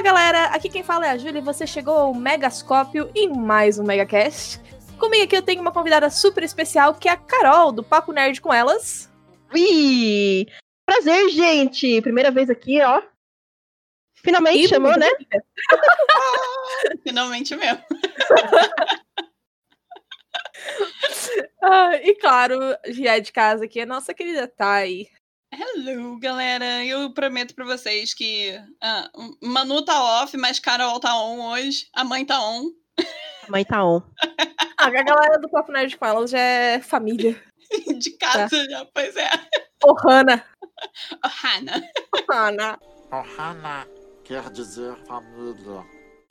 Fala galera, aqui quem fala é a Júlia e você chegou ao Megascópio em mais um Megacast. Comigo aqui eu tenho uma convidada super especial que é a Carol, do Papo Nerd com Elas. Ui! Prazer, gente! Primeira vez aqui, ó. Finalmente E chamou, né? Finalmente mesmo. Ah, e claro, já é de casa aqui, a nossa querida Thay. Hello, galera. Eu prometo pra vocês que ah, Manu tá off, mas Carol tá on hoje. A mãe tá on. A mãe tá on. Ah, a galera do Papo Nerd com já é família. De casa já, pois é. Ô, Hannah. Oh, Hannah. Hannah. Ohana quer dizer família.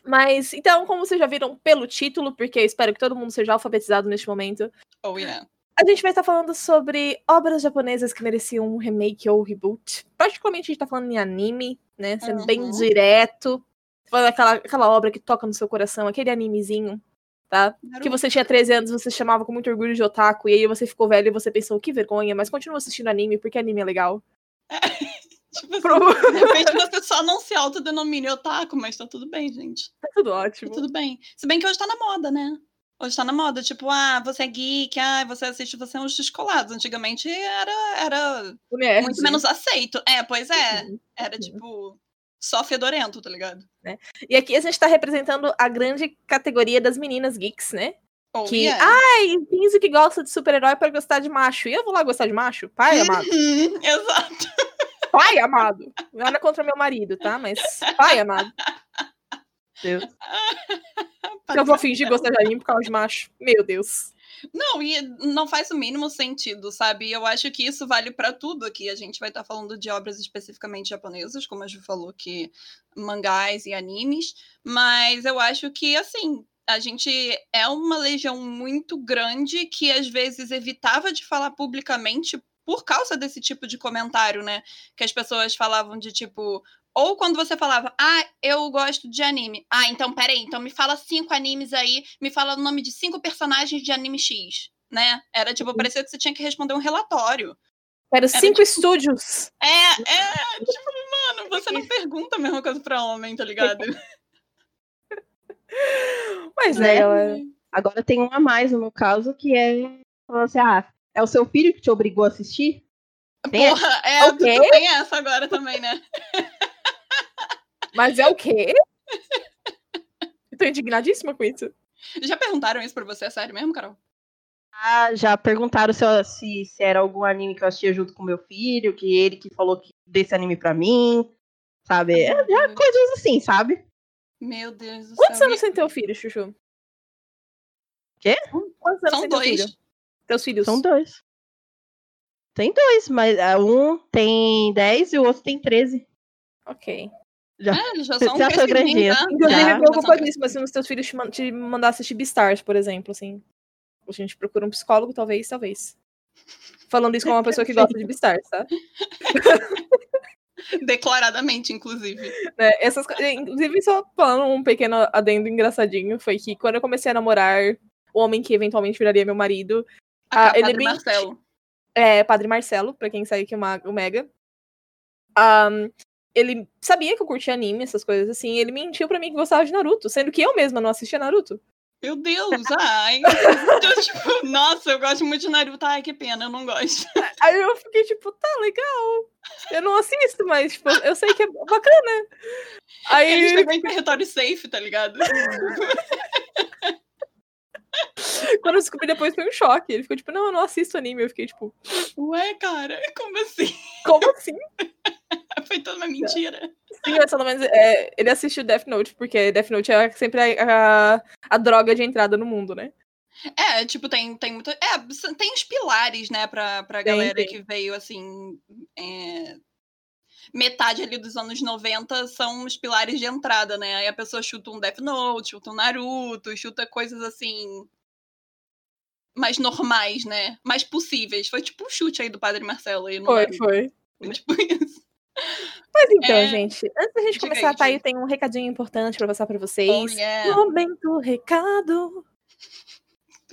Mas, então, como vocês já viram pelo título, porque eu espero que todo mundo seja alfabetizado neste momento, Oh, yeah. A gente vai estar falando sobre obras japonesas que mereciam um remake ou reboot. Particularmente a gente tá falando em anime, né? Sendo bem Uhum. direto. Falando aquela, aquela obra que toca no seu coração, aquele animezinho, tá? Que Naruto. você tinha 13 anos, você chamava com muito orgulho de otaku, e aí você ficou velho e você pensou, que vergonha, mas continua assistindo anime porque anime é legal. Tipo assim, Pro- de repente você só não se autodenomina otaku, mas tá tudo bem, gente. Tá tudo Tá ótimo. tudo bem. Se bem que hoje tá na moda, né? Hoje tá na moda, tipo, ah, você é geek, ah, você assiste, você é um descolado. Antigamente era, era muito menos aceito. É, pois é. Era Uhum. tipo só fedorento, tá ligado? E aqui a gente tá representando a grande categoria das meninas geeks, né? Oh, Que, yeah. ai, finge que gosta de super-herói pra gostar de macho. E eu vou lá gostar de macho? Pai amado. Uhum, exato. Pai amado. Nada contra meu marido, tá? Mas pai amado. Deus. Eu vou fingir gostar de anime por causa de macho. Meu Deus. Não, e não faz o mínimo sentido, sabe? Eu acho que isso vale pra tudo aqui. A gente vai estar falando de obras especificamente japonesas, como a Ju falou, que mangás e animes, mas eu acho que, assim, a gente é uma legião muito grande que às vezes evitava de falar publicamente por causa desse tipo de comentário, né? Que as pessoas falavam de tipo. Ou quando você falava, ah, eu gosto de anime. Ah, então peraí, então me fala cinco animes aí, me fala o nome de cinco personagens de anime X, né? Era tipo, Uhum. parecia que você tinha que responder um relatório. Era cinco tipo- estúdios. É, é, tipo, mano, você não pergunta a mesma coisa pra homem, tá ligado? Mas Né? é. Agora tem um a mais no meu caso, que é. falando assim, ah, é o seu filho que te obrigou a assistir? Tem Porra, é, O tu, quê? tu tem essa agora também, né? Mas é o quê? Eu tô indignadíssima com isso. Já perguntaram isso pra você, é sério mesmo, Carol? Ah, já perguntaram se, eu- se, se era algum anime que eu assistia junto com meu filho, que ele que falou que desse anime pra mim, sabe? É, é coisas assim, sabe? Meu Deus do Quantos céu. anos tem teu filho, Chuchu? Quê? Quantos anos São tem teu dois. filho? Teus filhos? São dois. Tem dois, mas ah, um tem 10 e o outro tem 13. Ok. Já. É, já são Já sou grandinha. tá? Inclusive, Já, eu preocupo nisso, mas se os teus filhos te, man- te mandar assistir Beastars, por exemplo, assim. A gente procura um psicólogo, talvez, talvez. Falando isso como uma pessoa que gosta de Beastars, tá? Declaradamente, inclusive. Né, Essas, inclusive, só falando um pequeno adendo engraçadinho, foi que quando eu comecei a namorar o homem que eventualmente viraria meu marido, A Ah, ele Padre me- Marcelo. é Padre Marcelo, pra quem sabe que é o Mega. Ahn, ele sabia que eu curtia anime, essas coisas assim, ele mentiu pra mim que gostava de Naruto, sendo que eu mesma não assistia Naruto. Meu Deus, ai. Eu, tipo, nossa, eu gosto muito de Naruto. Ai, que pena, eu não gosto. Aí eu fiquei tipo, tá legal. Eu não assisto, mas tipo, eu sei que é bacana. A gente Aí pegou em território safe, tá ligado? quando eu descobri depois foi um choque. Ele ficou tipo, não, eu não assisto anime. Eu fiquei tipo, Ué, cara, como assim? como assim? Foi toda uma mentira. Sim, mas pelo menos é, ele assistiu Death Note, porque Death Note é sempre a, a, a droga de entrada no mundo, né? É, tipo, tem, tem muito. É, tem os pilares, né, pra, pra Tem, galera tem. que veio, assim. é, Metade ali dos anos 90 são os pilares de entrada, né? Aí a pessoa chuta um Death Note, chuta um Naruto, chuta coisas assim. Mais normais, né? Mais possíveis. Foi tipo um chute aí do Padre Marcelo aí Foi, Naruto. foi. Foi tipo isso. Mas então, É. gente, antes da gente Diga começar, aí, tá aí, tem um recadinho importante pra passar pra Oh, vocês. yeah. Momento recado.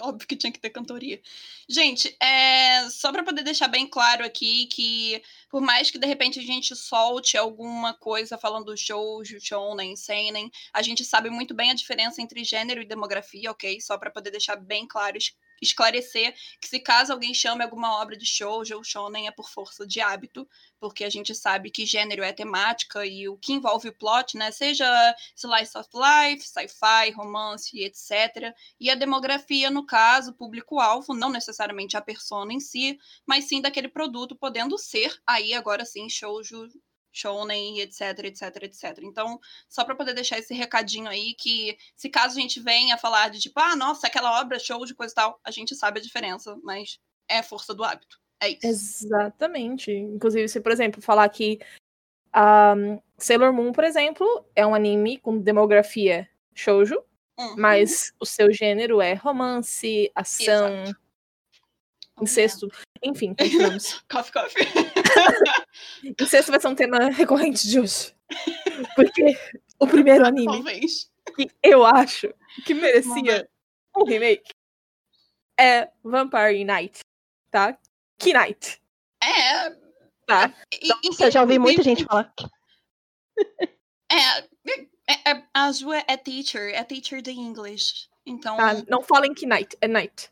Óbvio que tinha que ter cantoria. Gente, é, só para poder deixar bem claro aqui que, por mais que de repente a gente solte alguma coisa falando shoujo, shounen, seinen, a gente sabe muito bem a diferença entre gênero e demografia, ok? Só para poder deixar bem claro, esclarecer que se caso alguém chame alguma obra de shoujo ou shonen é por força de hábito, porque a gente sabe que gênero é temática e o que envolve o plot, né? Seja slice of life, sci-fi, romance, etc. E a demografia, no caso, público-alvo, não necessariamente a persona em si, mas sim daquele produto, podendo ser aí agora sim shoujo, shonen, etc, etc, etc. Então, só para poder deixar esse recadinho aí que se caso a gente venha falar de tipo, ah, nossa, aquela obra shoujo, coisa e tal, a gente sabe a diferença, mas é força do hábito. É isso. Exatamente. Inclusive, se, por exemplo, falar que um, Sailor Moon, por exemplo, é um anime com demografia shoujo, Uhum. mas o seu gênero é romance, ação, incesto, enfim, continuamos. Coffee, coffee. incesto vai ser um tema recorrente de hoje. Porque o primeiro anime Talvez. que eu acho que merecia um remake é Vampire Knight, tá? Knight, É. tá? e- Nossa, já ouvi muita gente falar. É, é, é, a Ju é, é teacher, é teacher de English. Então, Tá? Não falem Knight, é Knight.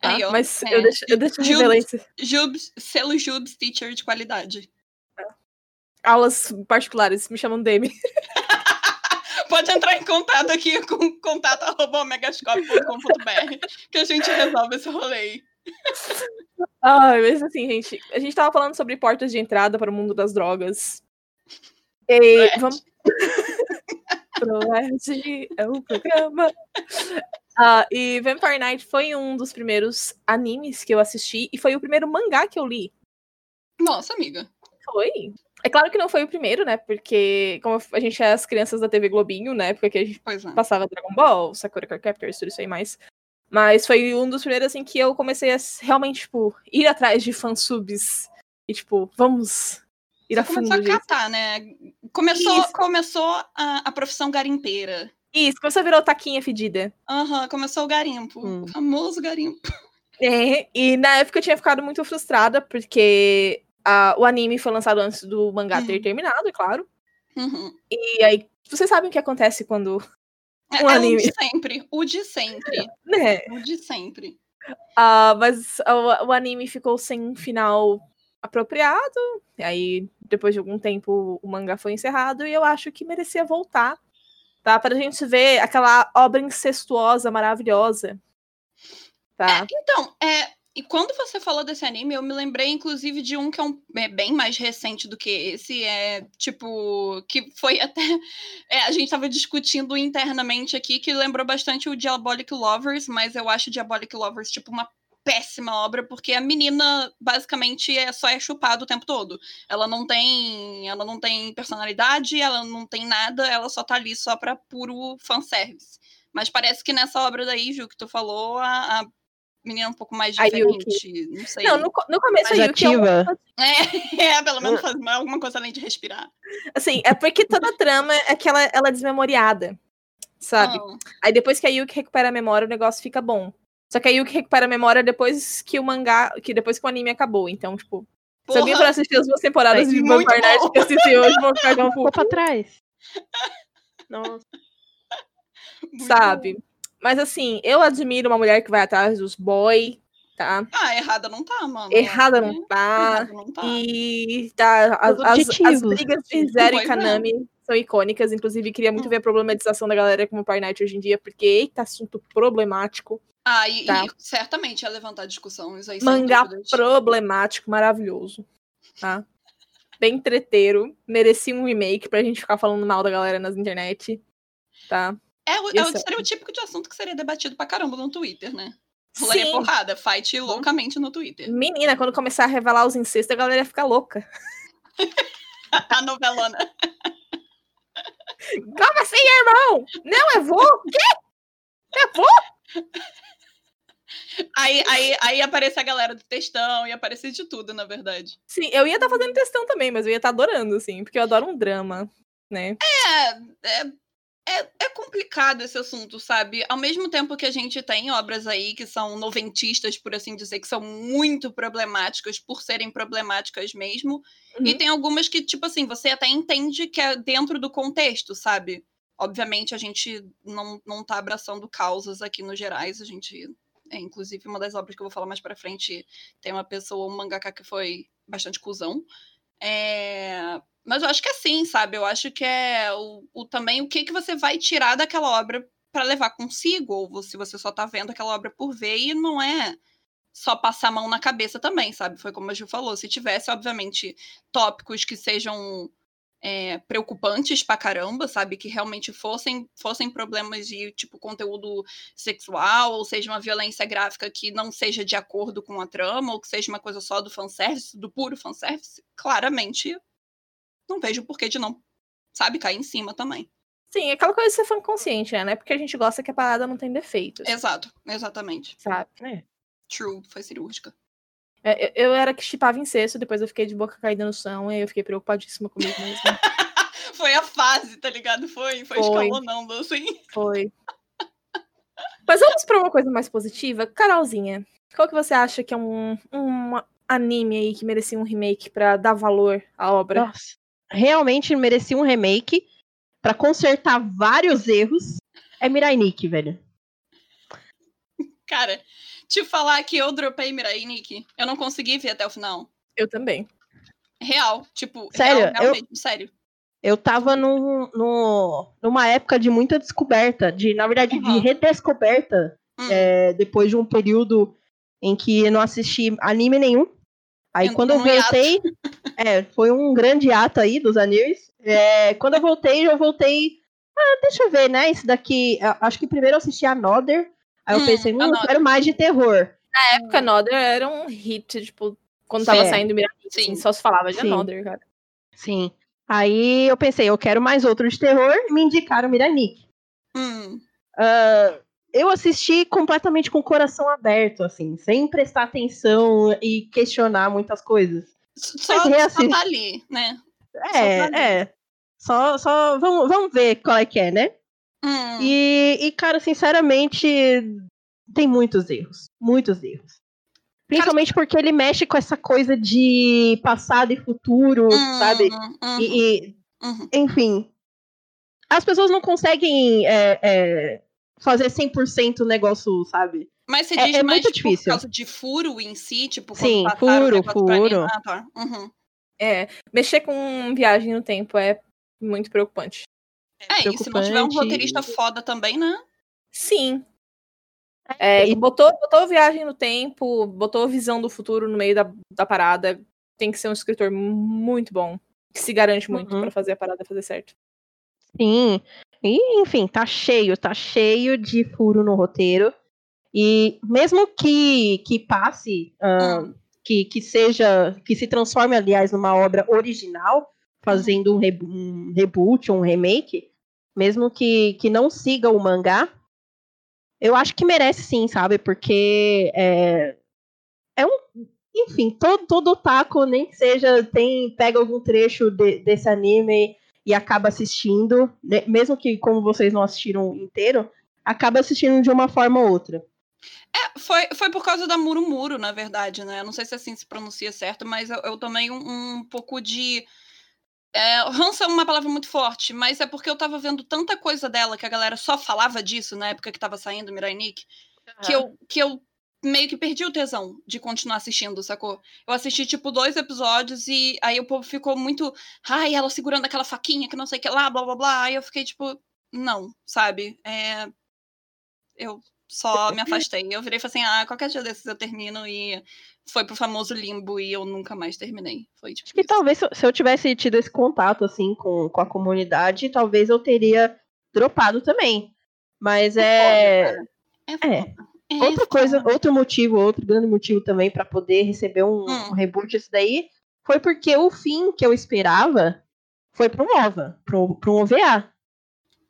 Tá? Aí, ó, Mas é. eu deixo, eu deixo Jubes. Jubes, selo Jubes teacher de qualidade. Aulas particulares, me chamam Demi. Pode entrar em contato aqui com contato.megascope.com.br que a gente resolve esse rolê. Ai, mas assim, gente, a gente tava falando sobre portas de entrada para o mundo das drogas. E vamos. Proerd é o programa. Ah, e Vampire Knight foi um dos primeiros animes que eu assisti e foi o primeiro mangá que eu li. Nossa, amiga. Foi. É claro que não foi o primeiro, né? Porque como a gente é as crianças da TV Globinho, né? Porque a gente é. passava Dragon Ball, Sakura Card Captors, tudo isso aí mais. Mas foi um dos primeiros, assim, que eu comecei a realmente, tipo, ir atrás de fansubs. E, tipo, vamos ir a fundo começou a catar, né? Começou, Isso. começou a, a profissão garimpeira. Isso, começou a virar o taquinha fedida. Aham, começou o garimpo. Hum. O famoso garimpo. É, e na época eu tinha ficado muito frustrada, porque ah, o anime foi lançado antes do mangá ter Hum. terminado, é claro. Uhum. E aí, vocês sabem o que acontece quando. É, Um é anime. o de sempre. O de sempre. Né? O de sempre. Ah, mas o, o anime ficou sem um final apropriado. E aí, depois de algum tempo, o mangá foi encerrado e eu acho que merecia voltar. Tá? Pra gente ver aquela obra incestuosa, maravilhosa. Tá? Então, é, e quando você falou desse anime, eu me lembrei, inclusive, de um que é, um, é bem mais recente do que esse. É tipo. Que foi até. é, a gente tava discutindo internamente aqui, que lembrou bastante o Diabolic Lovers, mas eu acho Diabolic Lovers, tipo, uma péssima obra, porque a menina basicamente é só é chupada o tempo todo. Ela não tem. Ela não tem personalidade, ela não tem nada, ela só tá ali só pra puro fanservice. Mas parece que nessa obra daí, Ju, que tu falou, a, a menina é um pouco mais diferente. Não sei. Não, no, no começo Mais a Yuki é ativa. É, é, pelo menos faz alguma coisa além de respirar. Assim, é porque toda a trama é que ela, ela é desmemoriada. Sabe? Ah, Aí depois que a Yuki recupera a memória, o negócio fica bom. Só que a Yuki recupera a memória depois que o mangá. que depois que o anime acabou. Então, tipo, se alguém for porra, assistir as duas temporadas É, de Vampire Knight bom. que eu assisti hoje, vão ficar com Ficou pra trás. Nossa. muito sabe? Mas assim, eu admiro uma mulher que vai atrás dos boy, tá? bom. Ah, errada não tá, mano. Errada não tá. Errada não tá. E tá, as, as, as brigas de Zero e é. Kanami são icônicas. Inclusive, queria muito Hum. ver a problematização da galera com o Vampire Knight hoje em dia, porque, eita, assunto problemático. Ah, e, Tá. e certamente ia levantar discussões aí. Mangá problemático, maravilhoso. Tá? Bem treteiro. Merecia um remake pra gente ficar falando mal da galera nas internet. Tá? É, o, é o é- estereotípico de assunto que seria debatido pra caramba no Twitter, né? Rolaria Sim. porrada, fight loucamente no Twitter. Menina, quando começar a revelar os incestos, a galera ia ficar louca. A novelona. Como assim, irmão? Não, é vô? Quê? É vô? Aí, aí, aí aparece a galera do textão e aparece de tudo, na verdade. Sim, eu ia estar fazendo textão também, mas eu ia estar adorando, assim, porque eu adoro um drama, né? É, é, é, é complicado esse assunto, sabe? Ao mesmo tempo que a gente tem obras aí que são noventistas, por assim dizer, que são muito problemáticas por serem problemáticas mesmo. Uhum. E tem algumas que, tipo assim, você até entende que é dentro do contexto, sabe? Obviamente, a gente não, não tá abraçando causas aqui no gerais, a gente. É, inclusive, uma das obras que eu vou falar mais pra frente tem uma pessoa, um mangaka que foi bastante cuzão. É, Mas eu acho que é assim, sabe? Eu acho que é o, o também o que, que você vai tirar daquela obra para levar consigo, ou se você só tá vendo aquela obra por ver e não é só passar a mão na cabeça também, sabe? Foi como a Gil falou. Se tivesse, obviamente, tópicos que sejam é, preocupantes pra caramba, sabe? Que realmente fossem, fossem problemas de, tipo, conteúdo sexual, ou seja, uma violência gráfica que não seja de acordo com a trama, ou que seja uma coisa só do fanservice, do puro fanservice, claramente não vejo porquê de não, sabe, cair em cima também. Sim, aquela coisa de ser fã consciente, né? Não é porque a gente gosta que a parada não tem defeitos, Exato, exatamente. sabe? True, foi cirúrgica. É, eu, eu era que chipava incesto, depois eu fiquei de boca caída no chão, e aí eu fiquei preocupadíssima comigo mesma. foi a fase, tá ligado? Foi, foi, Foi. escalonando, assim. Foi. Mas vamos pra uma coisa mais positiva. Carolzinha, qual que você acha que é um, um anime aí que merecia um remake pra dar valor à obra? Nossa. Realmente merecia um remake pra consertar vários erros. É Mirai Nikki, velho. Cara, te falar que eu dropei Mirai Nikki, eu não consegui ver até o final. Eu também. Real, tipo, Sério, real, real eu- mesmo, sério. Eu tava num, num- numa época de muita descoberta, de, na verdade, de Uhum. redescoberta, Hum. é, depois de um período em que eu não assisti anime nenhum. Aí quando eu voltei, é, foi um grande ato aí dos animes. É, quando eu voltei, eu voltei. Ah, deixa eu ver, né? Esse daqui. Acho que primeiro eu assisti Another. Aí eu Hum, pensei, hum, eu quero mais de terror. Na época, Another era um hit, tipo, quando tava Sim. saindo Mirai, Sim. assim, só se falava de Sim. Another, cara. Sim. Aí eu pensei, eu quero mais outro de terror. Me indicaram Miranik. Hum. Ah, eu assisti completamente com o coração aberto, assim, sem prestar atenção e questionar muitas coisas. Só, só tá ali, né? É, pra é. Só, só vamos, vamos ver qual é que é, né? Hum. E, e, cara, sinceramente, tem muitos erros. Muitos erros. Principalmente porque ele mexe com essa coisa de passado e futuro, Hum, sabe? uhum, E, e, uhum. enfim. As pessoas não conseguem é, é, fazer 100% o negócio, sabe? Mas você É- diz é mais muito por difícil. causa de furo em si, tipo, Sim, furo, furo. mim? Ah, tá. Uhum. É, mexer com viagem no tempo é muito preocupante. É, e se não tiver um roteirista foda também, né? Sim. É, e- botou, botou viagem no tempo, botou visão do futuro no meio da, da parada. Tem que ser um escritor muito bom, que se garante muito Uhum. pra fazer a parada fazer certo. Sim. E, enfim, tá cheio, tá cheio de furo no roteiro. E mesmo que, que passe, Hum. que, que seja, que se transforme, aliás, numa obra original, fazendo um, re- um reboot, um remake, mesmo que, que não siga o mangá, eu acho que merece sim, sabe? Porque é, é um. Enfim, todo, todo otaku, nem que seja, tem, pega algum trecho de- desse anime e acaba assistindo, né, mesmo que como vocês não assistiram inteiro, acaba assistindo de uma forma ou outra. É, foi, foi por causa da Murumuro, na verdade, né? Eu Não sei se assim se pronuncia certo, mas eu, eu tomei um, um pouco de. É, ranço é uma palavra muito forte, mas é porque eu tava vendo tanta coisa dela que a galera só falava disso na época que tava saindo Mirai Nikki, que, eu, que eu meio que perdi o tesão de continuar assistindo, sacou? Eu assisti, tipo, dois episódios e aí o povo ficou muito. Ai, ela segurando aquela faquinha que não sei o que lá, blá blá blá. Aí eu fiquei, tipo, não, sabe? É, eu só me afastei. Eu virei e falei assim: ah, qualquer dia desses eu termino e foi pro famoso limbo e eu nunca mais terminei. Foi tipo. Acho que isso. talvez se eu- se eu tivesse tido esse contato assim com, com a comunidade, talvez eu teria dropado também. Mas é, Foda, cara. É, foda. É outra coisa, outro motivo, outro grande motivo também pra poder receber um, Hum. um reboot isso daí, foi porque o fim que eu esperava foi pro OVA, pro, pro OVA.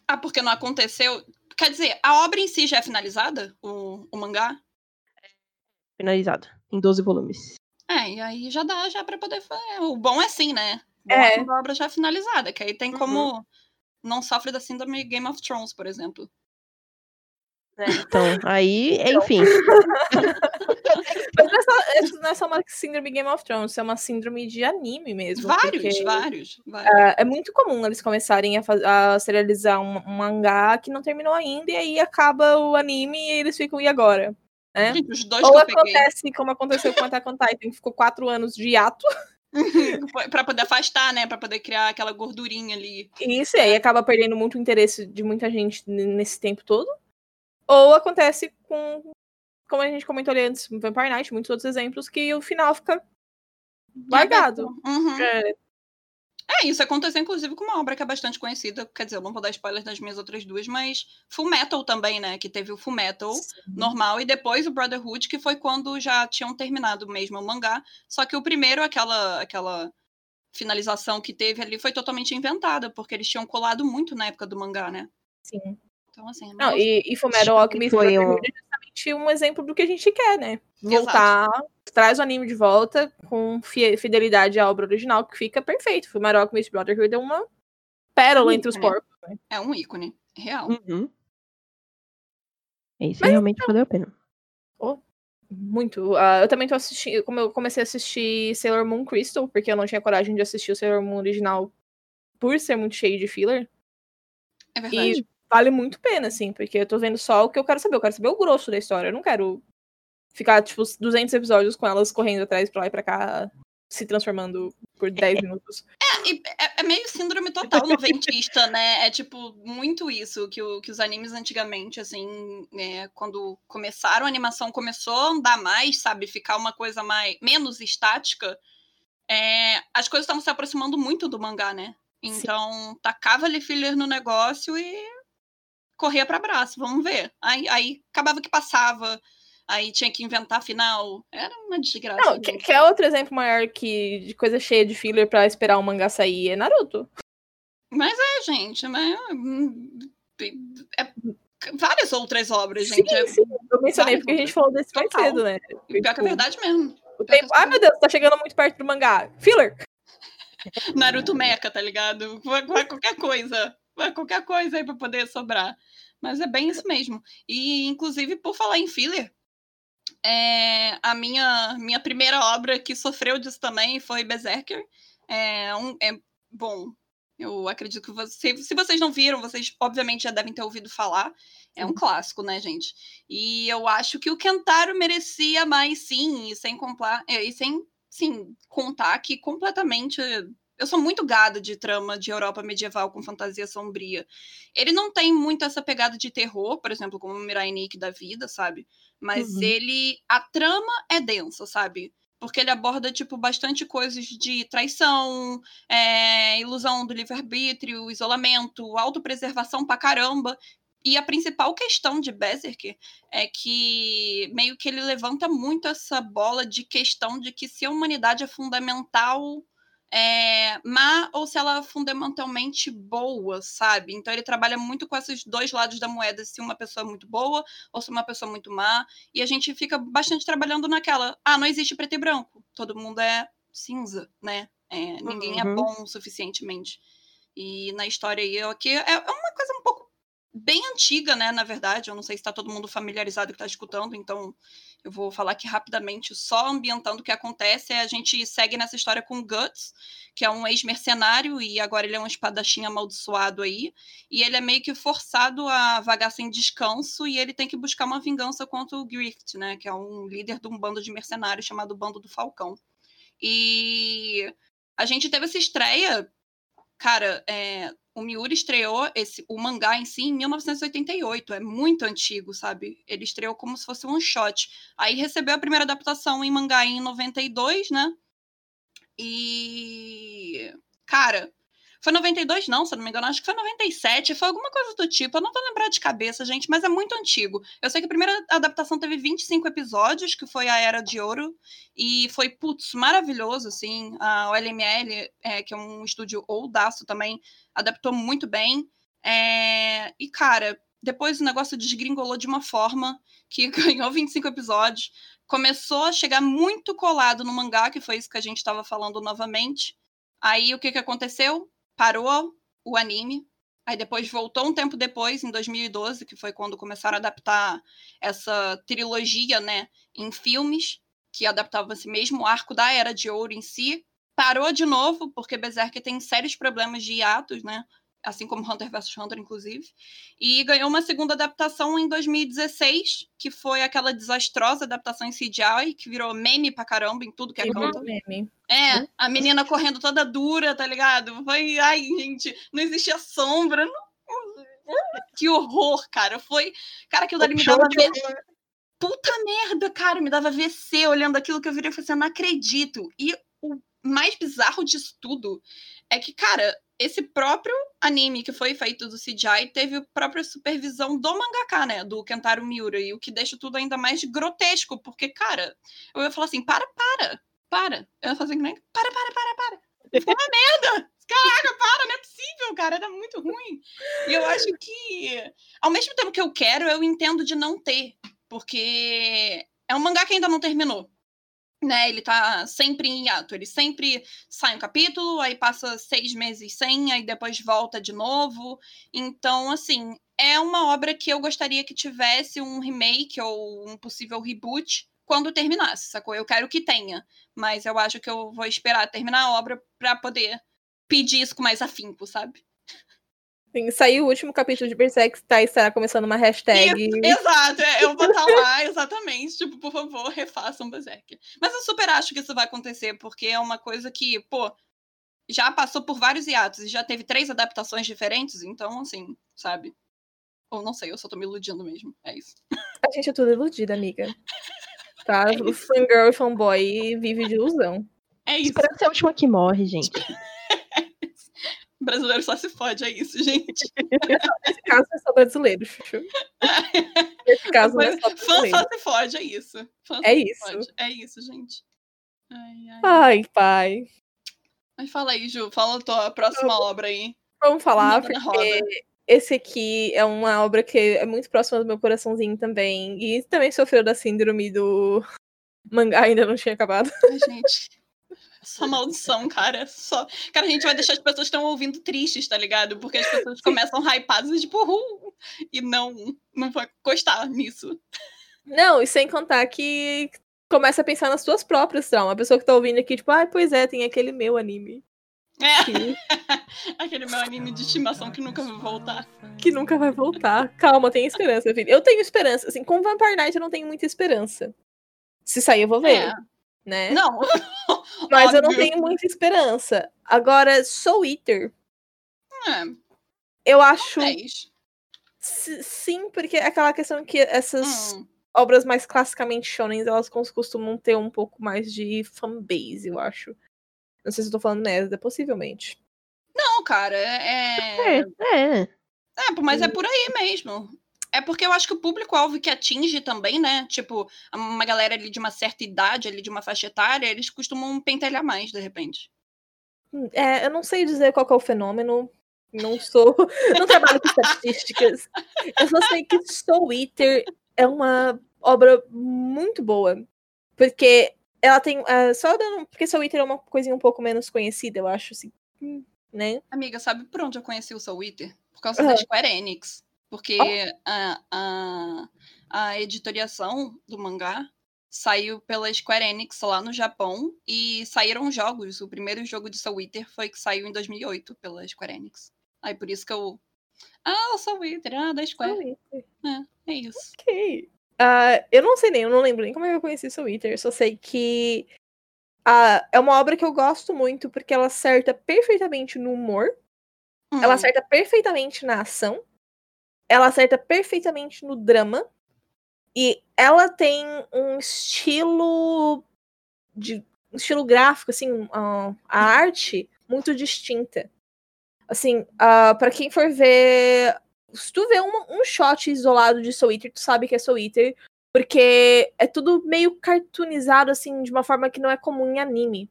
Ah, porque não aconteceu. Quer dizer, a obra em si já é finalizada? O, o mangá? Finalizado, em 12 volumes. É, e aí já dá já pra poder fazer. O bom é assim, né? O bom É. é a obra já é finalizada, que aí tem como não sofre da síndrome Game of Thrones, por exemplo. Então, aí, enfim. Mas não é, só, isso não é só uma síndrome Game of Thrones, isso é uma síndrome de anime mesmo. Vários, porque, vários, vários. ah, é muito comum eles começarem a, a serializar um, um mangá que não terminou ainda, e aí acaba o anime e eles ficam, e agora? Né? Gente, os dois Ou que eu peguei acontece como aconteceu com Attack on Titan, que ficou quatro anos de hiato, pra poder afastar, né? Pra poder criar aquela gordurinha ali. isso e aí acaba perdendo muito o interesse de muita gente nesse tempo todo. Ou acontece com, como a gente comentou ali antes, Vampire Night, muitos outros exemplos, que o final fica largado. Uhum. É, É, isso aconteceu inclusive com uma obra que é bastante conhecida. Quer dizer, eu não vou dar spoilers das minhas outras duas, mas Full Metal também, né? Que teve o Full Metal normal e depois o Brotherhood, que foi quando já tinham terminado mesmo o mangá. Só que o primeiro, aquela, aquela finalização que teve ali, foi totalmente inventada, porque eles tinham colado muito na época do mangá, né? sim. Então, assim. Não, nossa, e, e Fullmetal Alchemist Foi Brotherhood é justamente um exemplo do que a gente quer, né? Voltar, traz o anime de volta com fi- fidelidade à obra original, que fica perfeito. Fullmetal Alchemist Brotherhood é uma pérola entre os porcos. Né? é um ícone. Real. Uhum. Isso realmente valeu a pena. Muito. Ah, eu também tô assistindo, como eu comecei a assistir Sailor Moon Crystal, porque eu não tinha coragem de assistir o Sailor Moon original por ser muito cheio de filler. É verdade. E vale muito pena, assim, porque eu tô vendo só o que eu quero saber. Eu quero saber o grosso da história. Eu não quero ficar, tipo, 200 episódios com elas correndo atrás pra lá e pra cá, se transformando por 10 minutos. E é, é meio síndrome total noventista, né? É tipo muito isso que, o- que os animes antigamente, assim, é, quando começaram, a animação começou a andar mais, sabe? Ficar uma coisa mais menos estática. é, as coisas estavam se aproximando muito do mangá, né? Então, tacava ali filler no negócio e corria pra braço, vamos ver. Aí, aí acabava que passava, aí tinha que inventar final. Era uma desgraça. Não, gente. que, que é outro exemplo maior que de coisa cheia de filler pra esperar o mangá sair é Naruto. Mas é, gente, mas hum, é várias outras obras, gente. é, Sim, sim. Eu mencionei Várias porque a gente falou desse mais cedo, né? pior que é Tipo, verdade mesmo. O que tempo... é Ai, meu Deus, tá chegando muito perto do mangá. Filler! Naruto Mecha, tá ligado? Qualquer coisa. Qualquer coisa aí pra poder sobrar. Mas é bem isso mesmo. E, inclusive, por falar em filler, é, a minha, minha primeira obra que sofreu disso também foi Berserker. É, um, é bom. Eu acredito que você, se vocês não viram, vocês obviamente já devem ter ouvido falar. É um clássico, né, gente? E eu acho que o Kentaro merecia mais, sim, e sem, complar, é, e sem sim, contar que completamente. Eu sou muito gado de trama de Europa medieval com fantasia sombria. Ele não tem muito essa pegada de terror, por exemplo, como o Mirai Nikki da vida, sabe? Mas Uhum. ele. A trama é densa, sabe? Porque ele aborda, tipo, bastante coisas de traição, é, ilusão do livre-arbítrio, isolamento, autopreservação pra caramba. E a principal questão de Berserker é que meio que ele levanta muito essa bola de questão de que se a humanidade é fundamental é, má ou se ela é fundamentalmente boa, sabe? Então ele trabalha muito com esses dois lados da moeda, se uma pessoa é muito boa ou se uma pessoa é muito má. E a gente fica bastante trabalhando naquela, ah, não existe preto e branco, todo mundo é cinza, né? É, ninguém é Uhum. bom o suficientemente. E na história aí, aqui, é, é uma coisa um pouco bem antiga, né, na verdade. Eu não sei se está todo mundo familiarizado que está escutando, então eu vou falar aqui rapidamente, só ambientando o que acontece. É, a gente segue nessa história com Guts, que é um ex-mercenário e agora ele é um espadachim amaldiçoado aí. E ele é meio que forçado a vagar sem descanso e ele tem que buscar uma vingança contra o Grift, né, que é um líder de um bando de mercenários chamado Bando do Falcão. E a gente teve essa estreia, cara, é, o Miura estreou esse, o mangá em si em 1988, é muito antigo, sabe? Ele estreou como se fosse um shot. Aí recebeu a primeira adaptação em mangá em 92, né? E. Cara, foi 92, não, se eu não me engano, acho que foi 97, foi alguma coisa do tipo, eu não vou lembrar de cabeça, gente, mas é muito antigo. Eu sei que a primeira adaptação teve 25 episódios, que foi a Era de Ouro, e foi, putz, maravilhoso, assim. A OLML, é, que é um estúdio oldaço também, adaptou muito bem. É, e, cara, depois o negócio desgringolou de uma forma que ganhou 25 episódios, começou a chegar muito colado no mangá, que foi isso que a gente estava falando novamente. Aí o que, que aconteceu? Parou o anime. Aí depois voltou um tempo depois, em 2012, que foi quando começaram a adaptar essa trilogia, né, em filmes, que adaptava esse mesmo arco da Era de Ouro em si. Parou de novo, porque Berserk tem sérios problemas de hiatos, né? Assim como Hunter vs Hunter, inclusive, e ganhou uma segunda adaptação em 2016, que foi aquela desastrosa adaptação em CGI, que virou meme pra caramba em tudo que é canto. meme. É, a menina correndo toda dura, tá ligado? Foi, ai, gente, não existia sombra, não... Que horror, cara. Foi. Cara, aquilo dali me dava. Puta merda, cara, me dava VC olhando aquilo que eu virei e falei assim, eu não acredito. E o mais bizarro disso tudo é que, cara, esse próprio anime que foi feito do CGI teve a própria supervisão do mangaka, né? Do Kentaro Miura. E o que deixa tudo ainda mais grotesco, porque, cara, eu ia falar assim: para, para, para. Eu ia fazer assim, para, para, para, para. Ficou uma merda! Caraca, para, não é possível, cara, era muito ruim. E eu acho que, ao mesmo tempo que eu quero, eu entendo de não ter, porque é um mangá que ainda não terminou né? Ele tá sempre em hiato. Ele sempre sai um capítulo, aí passa seis meses sem, aí depois volta de novo. Então, assim, é uma obra que eu gostaria que tivesse um remake ou um possível reboot quando terminasse, sacou? Eu quero que tenha, mas eu acho que eu vou esperar terminar a obra para poder pedir isso com mais afinco, sabe? Sim, saiu o último capítulo de Berserk, tá, estará começando uma hashtag. Isso, exato, é, eu vou estar lá, exatamente. Tipo, por favor, refaçam Berserk. Mas eu super acho que isso vai acontecer, porque é uma coisa que, pô, já passou por vários hiatos e já teve três adaptações diferentes, então, assim, sabe? Ou não sei, eu só tô me iludindo mesmo. É isso. A gente é tudo iludida, amiga. Tá? É o fangirl e fanboy vive de ilusão. É isso. Espera ser a última que morre, gente. brasileiro só se fode, é isso, gente. Nesse caso é só brasileiro, Chuchu. Nesse caso não é só brasileiro. Fã só se fode, é isso. Fã é isso. Fode. É isso, gente. Ai, ai. ai, pai. Mas fala aí, Ju, fala a tua próxima obra aí. Vamos falar, porque esse aqui é uma obra que é muito próxima do meu coraçãozinho também. E também sofreu da síndrome do mangá ainda não tinha acabado. Ai, gente. Só maldição, cara. Só. Cara, a gente vai deixar as pessoas que estão ouvindo tristes, tá ligado? Porque as pessoas começam hypadas e tipo, uh, e não, não vai gostar nisso. Não, e sem contar que começa a pensar nas suas próprias traumas. A pessoa que tá ouvindo aqui, tipo, ah, pois é, tem aquele meu anime. É. Que... aquele meu anime de estimação que nunca vai voltar. Que nunca vai voltar. Calma, tem esperança, filho. Eu tenho esperança. Assim, com Vampire Night eu não tenho muita esperança. Se sair, eu vou ver. É né? Não. Mas eu não tenho muita esperança. Agora, Soul Eater. É. Eu acho. Sim, porque é aquela questão que essas hum. obras mais classicamente shonen, elas costumam ter um pouco mais de fanbase, eu acho. Não sei se eu tô falando merda, possivelmente. Não, cara, é. É, é. É, mas é por aí mesmo. É porque eu acho que o público-alvo que atinge também, né? Tipo, uma galera ali de uma certa idade, ali de uma faixa etária, eles costumam pentelhar mais, de repente. Hum, é, eu não sei dizer qual é o fenômeno. Não sou. não trabalho com estatísticas. Eu só sei que Soul Eater é uma obra muito boa. Porque ela tem. Uh, só dando. Porque Soul Eater é uma coisinha um pouco menos conhecida, eu acho, assim. Hum, né? Amiga, sabe por onde eu conheci o Soul Eater? Por causa uhum. da Square Enix. Porque oh. a, a, a editoriação do mangá saiu pela Square Enix lá no Japão e saíram jogos. O primeiro jogo de Soul Eater foi que saiu em 2008 pela Square Enix. Aí por isso que eu. Ah, o Soul Eater, ah, da Square. É, é isso. Ok. Uh, eu não sei nem, eu não lembro nem como é que eu conheci Soul Eater. Eu só sei que uh, é uma obra que eu gosto muito porque ela acerta perfeitamente no humor. Uhum. Ela acerta perfeitamente na ação ela acerta perfeitamente no drama. E ela tem um estilo de um estilo gráfico, assim, uh, a arte muito distinta. Assim, uh, ah, para quem for ver, se tu vê um, um shot isolado de Soul Eater, tu sabe que é Soul Eater, porque é tudo meio cartoonizado, assim, de uma forma que não é comum em anime.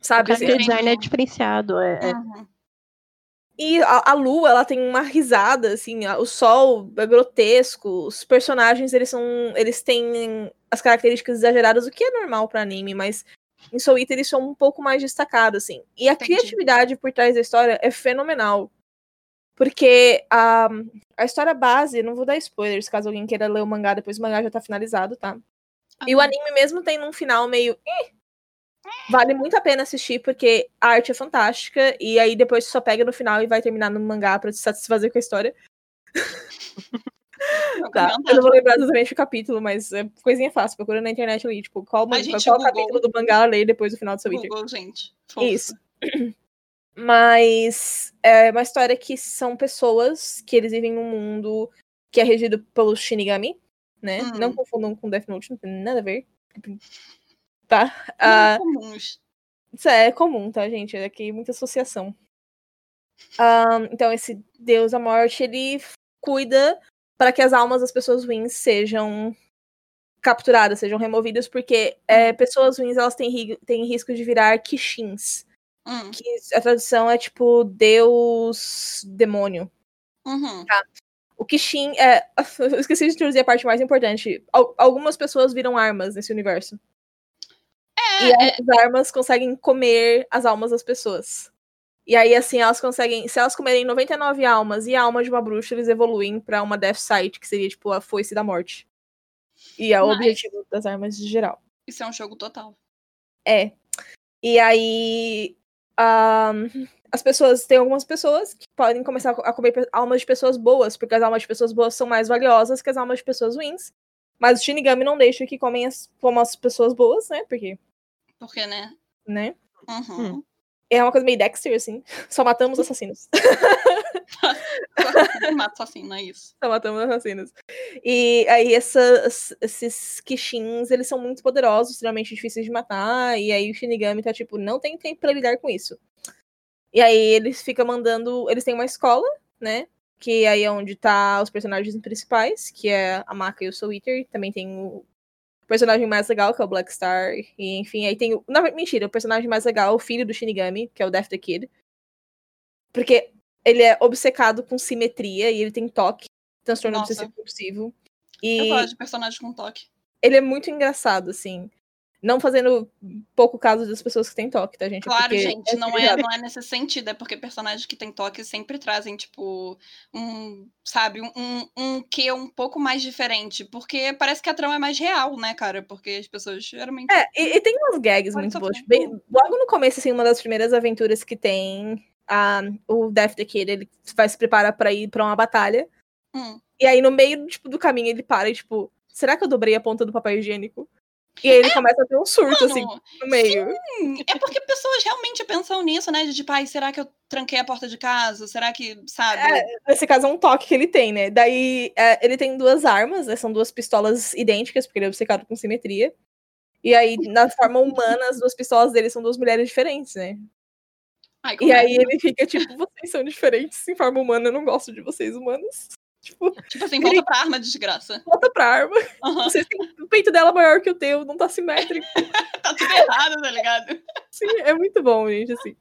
Sabe? O assim, design é diferenciado, é. Uhum. E a, a, lua, ela tem uma risada, assim, a, o sol é grotesco, os personagens, eles são. Eles têm as características exageradas, o que é normal para anime, mas em Soul Eater eles são um pouco mais destacados, assim. E a Entendi. criatividade por trás da história é fenomenal. Porque a, a história base, não vou dar spoilers caso alguém queira ler o mangá, depois o mangá já tá finalizado, tá? E o Ah, anime mesmo tem um final meio. "Ih". Vale muito a pena assistir, porque a arte é fantástica, e aí depois só pega no final e vai terminar no mangá pra se satisfazer com a história. Tá? Eu não vou lembrar exatamente o capítulo, mas é coisinha fácil. Procura na internet ali, tipo, qual, man- qual Google. capítulo do mangá lê depois do final do seu Witcher. Google, gente. Força. Isso. Mas é uma história que são pessoas que eles vivem num mundo que é regido pelo Shinigami, né? Hum. Não confundam com Death Note, não tem nada a ver. Tá? Não Ah, comuns. isso é comum, tá, gente? É aqui muita associação. Então, esse deus da morte, ele cuida para que as almas das pessoas ruins sejam capturadas, sejam removidas, porque é, pessoas ruins elas têm, ri- têm risco de virar Kishins. Hum, Que a tradução é tipo deus demônio. uhum. O Kishin é. Eu esqueci de introduzir a parte mais importante. Al- Algumas pessoas viram armas nesse universo. É, E é, as armas conseguem comer as almas das pessoas. E aí, assim, elas conseguem. Se elas comerem 99 almas e a alma de uma bruxa, eles evoluem pra uma Death Sight, que seria tipo a foice da morte. E é o Nice. objetivo das armas de geral. isso é um jogo total. É. E aí. ahn, as pessoas. Tem algumas pessoas que podem começar a comer almas de pessoas boas, porque as almas de pessoas boas são mais valiosas que as almas de pessoas ruins. Mas o Shinigami não deixa que comem as, como as pessoas boas, né? Porque, Porque, né? né? Uhum. É uma coisa meio Dexter, assim. Só matamos assassinos. Mata só não é isso. Só matamos assassinos. E aí essas, esses Kishins, eles são muito poderosos, extremamente difíceis de matar. E aí o Shinigami tá tipo, não tem tempo pra lidar com isso. E aí eles ficam mandando. Eles têm uma escola, né? Que aí é onde tá os personagens principais, que é a Maka e o Soul Eater. Também tem o personagem mais legal, que é o Black Star. E enfim, aí tem o. Não, mentira, o personagem mais legal, o filho do Shinigami, que é o Death the Kid. Porque ele é obcecado com simetria e ele tem toque, transtorno obsessivo compulsivo. Eu E gosto de personagem com toque. ele é muito engraçado, assim. Não fazendo pouco caso das pessoas que têm toque, tá, gente? Claro, gente, não é, não é nesse sentido, é porque personagens que têm toque sempre trazem, tipo, um, sabe, um, um, quê um pouco mais diferente. Porque parece que a trama é mais real, né, cara? Porque as pessoas geralmente. É, e, e tem umas gags Pode muito boas. Bem- logo no começo, assim, uma das primeiras aventuras que tem, a, o Death the Kid, ele vai se preparar pra ir pra uma batalha. Hum. E aí, no meio tipo, do caminho, ele para e, tipo, será que eu dobrei a ponta do papel higiênico? E aí ele começa a ter um surto, assim, Mano, no meio. Hum, é porque pessoas realmente pensam nisso, né? De tipo, ai, será que eu tranquei a porta de casa? Será que, sabe? Nesse caso, é um toque que ele tem, né? Daí, é, ele tem duas armas, né? São duas pistolas idênticas, porque ele é obcecado com simetria. E aí, na forma humana, as duas pistolas dele são duas mulheres diferentes, né? Ai, E é? aí ele fica tipo, vocês são diferentes em forma humana, eu não gosto de vocês humanos. Tipo, Tipo assim, volta pra arma, desgraça. volta pra arma. Aham, Vocês têm o peito dela maior que o teu, não tá simétrico. Tá tudo errado, tá ligado? Sim, é muito bom, gente, assim.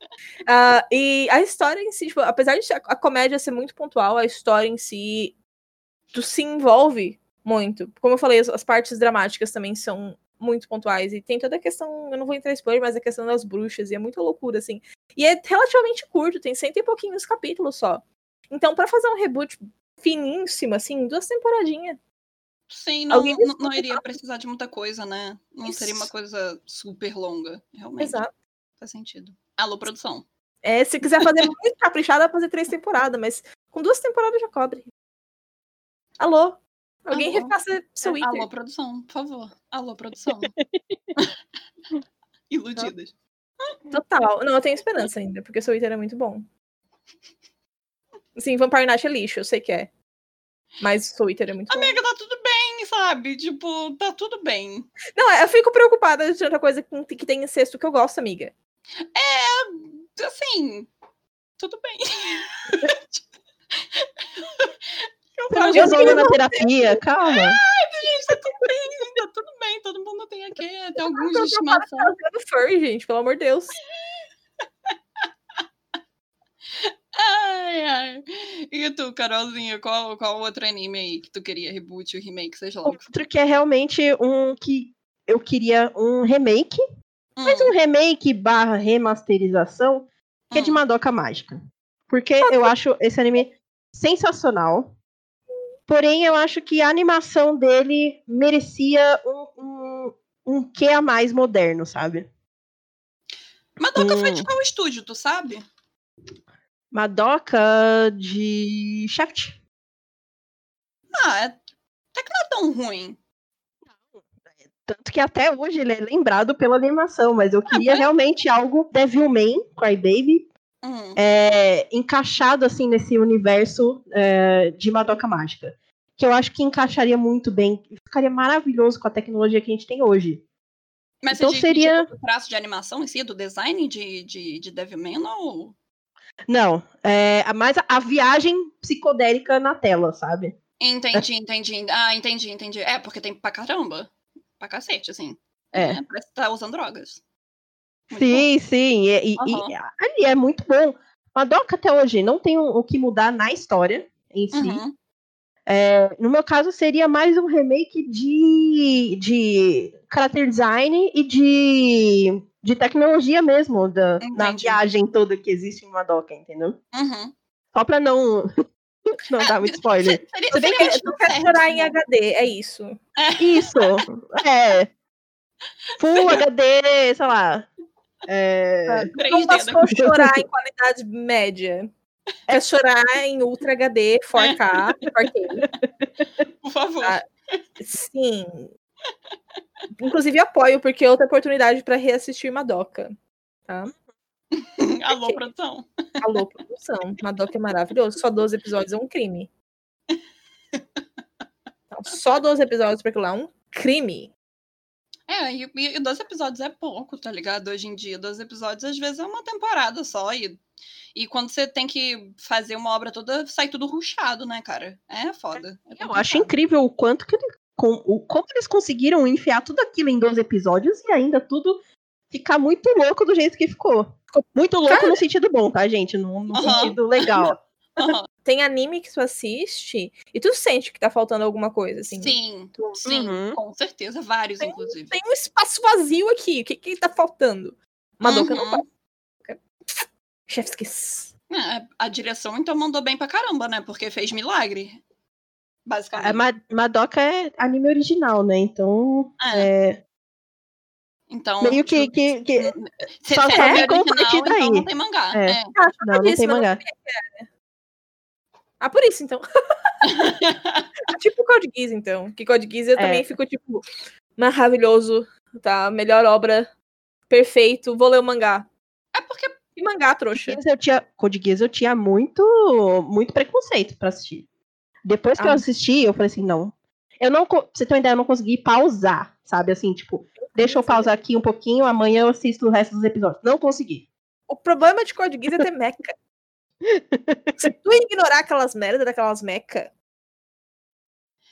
Ah, e a história em si, tipo, apesar de a, comédia ser muito pontual, a história em si tu se envolve muito. Como eu falei, as, as partes dramáticas também são muito pontuais. E tem toda a questão, eu não vou entrar em spoiler, mas a questão das bruxas, e é muito loucura, assim. E é relativamente curto, tem cento e pouquinhos capítulos só. Então, pra fazer um reboot finíssimo, assim, duas temporadinhas. Sim, não, não, não iria precisar de muita coisa, né? Não seria uma Isso. coisa super longa, realmente. Exato. Faz sentido. Alô, produção. É, se quiser fazer muito pra fazer três temporadas, mas com duas temporadas já cobre. Alô? Alguém Alô? refaça seu Twitter. Alô, produção, por favor. Alô, produção. Iludidas. Total. Não, eu tenho esperança ainda, porque seu Twitter é muito bom. Sim, Vampire Night é lixo, eu sei que é. Mas o Twitter é muito bom. Amiga, tá tudo bem, sabe? Tipo, tá tudo bem. Não, eu fico preocupada de tanta coisa que, que tem incesto que eu gosto, amiga. Assim, tudo bem. eu acho resolve na terapia, calma. gente, tá tudo bem, tá tudo bem. Todo mundo tem aqui, tem alguns de estimação. Furry, gente, pelo amor de Deus. Ai, ai. E tu, Carolzinha, qual, qual outro anime aí que tu queria reboot ou remake, seja lá? Outro que é realmente um que eu queria um remake, mas Hum, um remake barra remasterização, que é de hum. Madoka Mágica. Porque eu acho esse anime sensacional. Porém, eu acho que a animação dele merecia um, um, um quê a mais moderno, sabe? Madoka foi de Hum. qual estúdio, tu sabe? Madoka de Shaft. Ah, é... até que não é tão ruim. Tanto que até hoje ele é lembrado pela animação, mas eu queria mas- realmente algo Devilman, Crybaby, Hum. é, encaixado assim nesse universo é, de Madoka Mágica. Que eu acho que encaixaria muito bem, ficaria maravilhoso com a tecnologia que a gente tem hoje. Mas então você diz, seria- tipo, do traço de animação em si, do design de, de, de Devilman ou... Não, é mais a, a viagem psicodélica na tela, sabe? Entendi, entendi. Ah, entendi, entendi. É, porque tem pra caramba. Pra cacete, assim. É. Parece que tá usando drogas. Muito Sim, sim. E, Aham. e ali é muito bom. Madoka até hoje não tem o, o que mudar na história em bom. si. Uhum. É, no meu caso, seria mais um remake de, de character design e de, de tecnologia mesmo, da, na viagem toda que existe em Madoka, entendeu? Uhum. Só pra não, não dar muito spoiler. Seria, seria que mais Eu não chorar em né? HD, é isso. Isso, é. Full HD, sei lá. É, Não 3D, bastou chorar em qualidade média. É chorar em Ultra HD, 4K, 4K. Por favor. Ah, Sim. Inclusive apoio, porque é outra oportunidade para reassistir Madoka. Tá? Alô, produção. Alô, produção. Madoka é maravilhoso. Só 12 episódios é um crime. Então, só 12 episódios para aquilo lá é um crime. É, e, e 12 episódios é pouco, tá ligado? Hoje em dia, 12 episódios às vezes é uma temporada só. E, e quando você tem que fazer uma obra toda, sai tudo ruchado, né, cara? É foda. é eu acho incrível o quanto que ele, com, o, como eles conseguiram enfiar tudo aquilo em 12 episódios e ainda tudo ficar muito louco do jeito que ficou. Muito louco Cara- no sentido bom, tá, gente? No, no Aham. sentido legal. Aham. Tem anime que tu assiste e tu sente que tá faltando alguma coisa, assim. Sim, Tu- sim, Uhum. com certeza. Vários, Tem- inclusive. Tem um espaço vazio aqui. O que que tá faltando? Madoka não Uhum. tá. Chef's Kiss. É, a direção, então, mandou bem pra caramba, né? Porque fez milagre. A Basicamente. Ma- Madoka é anime original, né? Então, É, é, então. meio que, tipo, que, que Se, só- se é original, então não tem mangá. É. É. não, não disse, tem não mangá. Ah, por isso, então. tipo Code Geass, então. Que Code Geass eu É. também fico, tipo, maravilhoso, tá? Melhor obra, perfeito, vou ler o mangá. É porque E mangá, trouxa. Geass eu tinha, Code Geass eu tinha muito, muito preconceito pra assistir. Depois que eu Ah. assisti, eu falei assim, não. Eu não, pra você ter uma ideia, eu não consegui pausar, sabe? Assim, tipo, deixa eu pausar aqui um pouquinho, amanhã eu assisto o resto dos episódios. Não consegui. O problema de Code Geass é ter mecha. Se tu ignorar aquelas merdas daquelas mecha,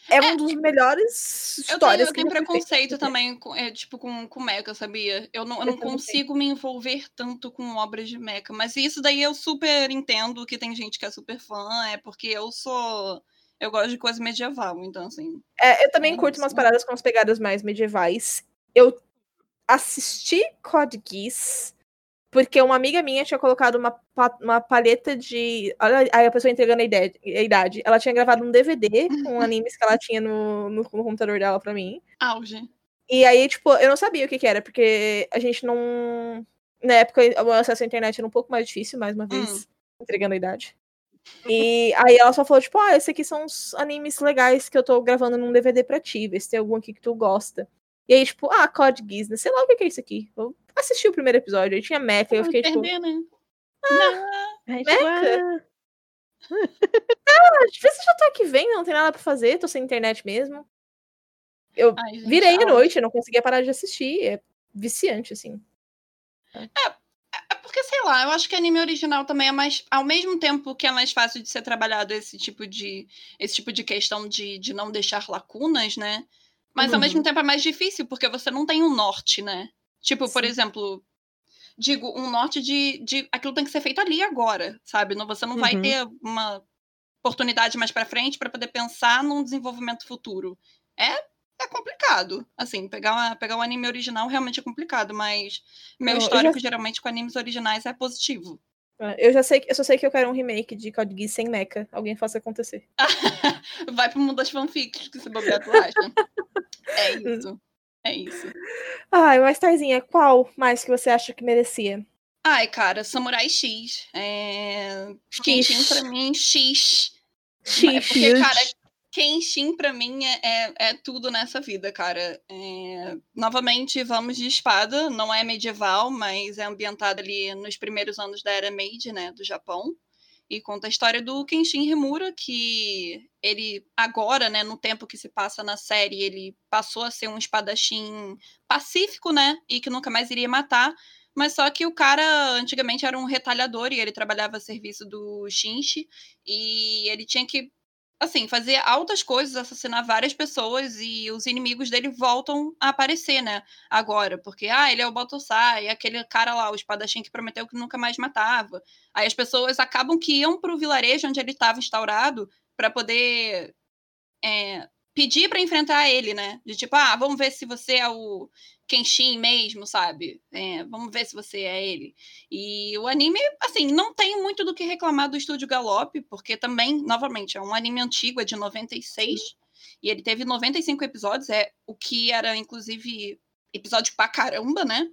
é um dos melhores eu tenho, histórias eu tenho já foi preconceito feita. também, com, é, tipo, com, com mecha, sabia? Eu não, eu Eu não também consigo me envolver tanto com obras de mecha. Mas isso daí eu super entendo que tem gente que é super fã, é porque eu sou. Eu gosto de coisa medieval, então assim. É, eu também É curto umas paradas com as pegadas mais medievais. Eu assisti Code Geass porque uma amiga minha tinha colocado uma, uma palheta de. Olha aí a pessoa entregando a, ideia, a idade. Ela tinha gravado um DVD com animes que ela tinha no, no, computador dela pra mim. Auge. E aí, tipo, eu não sabia o que, que era, porque a gente não. Na época, o acesso à internet era um pouco mais difícil, mais uma vez, entregando a idade. E aí ela só falou, tipo, ah, esse aqui são os animes legais que eu tô gravando num DVD pra ti, vê se tem algum aqui que tu gosta. E aí, tipo, ah, Code Geass, né? sei lá o que é isso aqui. Eu assisti o primeiro episódio, aí tinha Mecha, eu fiquei, tipo, perder, né? Aí, Mecha? tipo, ah, ah, às vezes eu já tô aqui vendo, não tem nada pra fazer, tô sem internet mesmo. Eu Ai, gente, virei à noite, eu não conseguia parar de assistir, é viciante, assim. É porque, sei lá, eu acho que anime original também é mais. Ao mesmo tempo que é mais fácil de ser trabalhado esse tipo de. Esse tipo de questão de, de não deixar lacunas, né? Mas ao Uhum. mesmo tempo é mais difícil, porque você não tem um norte, né? Tipo, por Sim. exemplo, digo, um norte de, de. Aquilo tem que ser feito ali agora, sabe? Não, você não vai Uhum. ter uma oportunidade mais pra frente pra poder pensar num desenvolvimento futuro. É. É complicado. Assim, pegar, uma, pegar um anime original realmente é complicado, mas meu Eu- eu já- histórico geralmente com animes originais é positivo. Eu já sei, que- eu só sei que eu quero um remake de Code Geass sem mecha. Alguém faça acontecer. Vai pro mundo das fanfics que se bobear tu acha. É isso. É isso. Ai, mas Tarzinha, qual mais que você acha que merecia? Ai, cara, Samurai X. É... Kenshin pra mim, X. É porque, cara, Kenshin pra mim é, é, é tudo nessa vida, cara. É, Novamente, vamos de espada. Não é medieval, mas é ambientado ali nos primeiros anos da Era Meiji, né, do Japão. E conta a história do Kenshin Himura, que ele agora, né, no tempo que se passa na série, ele passou a ser um espadachim pacífico, né, e que nunca mais iria matar. Mas só que o cara antigamente era um retalhador e ele trabalhava a serviço do Shinji e ele tinha que assim, fazer altas coisas, assassinar várias pessoas e os inimigos dele voltam a aparecer, né? Agora, porque, ah, ele é o Baltossar, e aquele cara lá, o espadachim que prometeu que nunca mais matava. Aí as pessoas acabam que iam pro vilarejo onde ele estava instaurado para poder é, pedir para enfrentar ele, né? De tipo, ah, vamos ver se você é o Kenshin mesmo, sabe? É, vamos ver se você é ele. E o anime, assim, não tem muito do que reclamar do estúdio Galope, porque também, novamente, é um anime antigo, é de 96, e ele teve 95 episódios, é o que era, inclusive, episódio pra caramba, né?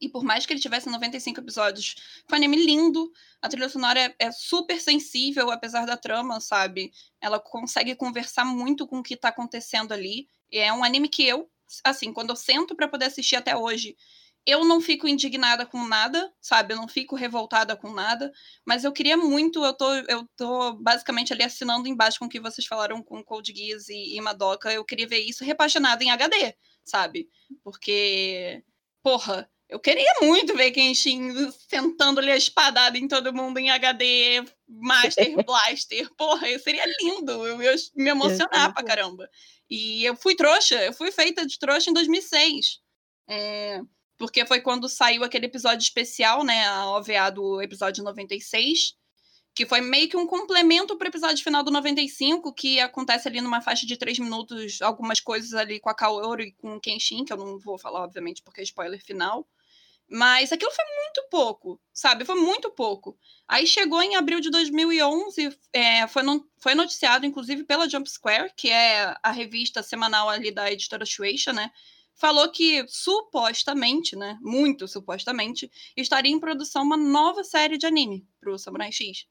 E por mais que ele tivesse 95 episódios, foi um anime lindo. A trilha sonora é, é super sensível, apesar da trama, sabe? Ela consegue conversar muito com o que tá acontecendo ali. E é um anime que eu, assim, quando eu sento para poder assistir até hoje, eu não fico indignada com nada, sabe? Eu não fico revoltada com nada, mas eu queria muito, eu tô, eu tô basicamente ali assinando embaixo com o que vocês falaram com Cold Geass e, e Madoka, eu queria ver isso repaginado em HD, sabe? Porque, porra, eu queria muito ver Kenshin sentando ali a espadada em todo mundo em HD, Master Blaster. Porra, seria lindo. Eu ia me emocionar pra caramba. E eu fui trouxa, eu fui feita de trouxa em 2006. É, porque foi quando saiu aquele episódio especial, né? A OVA do episódio 96. Que foi meio que um complemento pro episódio final do 95, que acontece ali numa faixa de três minutos, algumas coisas ali com a Kaoru e com o Kenshin, que eu não vou falar, obviamente, porque é spoiler final. Mas aquilo foi muito pouco, sabe? Foi muito pouco. Aí chegou em abril de 2011, é, foi, no, foi noticiado, inclusive, pela Jump Square, que é a revista semanal ali da editora Shueisha, né? Falou que, supostamente, né? Muito supostamente, estaria em produção uma nova série de anime pro Samurai X.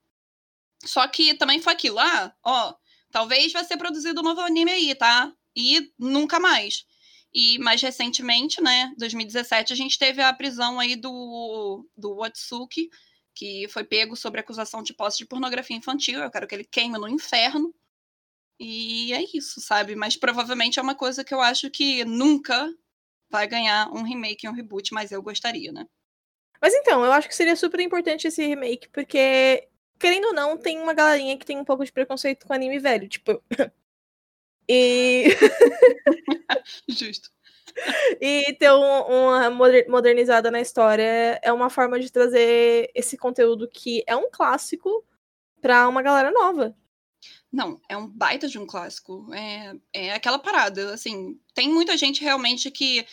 Só que também foi aquilo, ah, ó, talvez vai ser produzido um novo anime aí, tá? E nunca mais. E mais recentemente, né, 2017, a gente teve a prisão aí do, do Watsuki, que foi pego sobre acusação de posse de pornografia infantil. Eu quero que ele queime no inferno. E é isso, sabe? Mas provavelmente é uma coisa que eu acho que nunca vai ganhar um remake e um reboot, mas eu gostaria, né? Mas então, eu acho que seria super importante esse remake, porque, querendo ou não, tem uma galerinha que tem um pouco de preconceito com anime velho. Tipo. e. Justo. E ter um- uma moder- modernizada na história é uma forma de trazer esse conteúdo que é um clássico pra uma galera nova. Não, é um baita de um clássico. É, é aquela parada, assim, tem muita gente realmente que.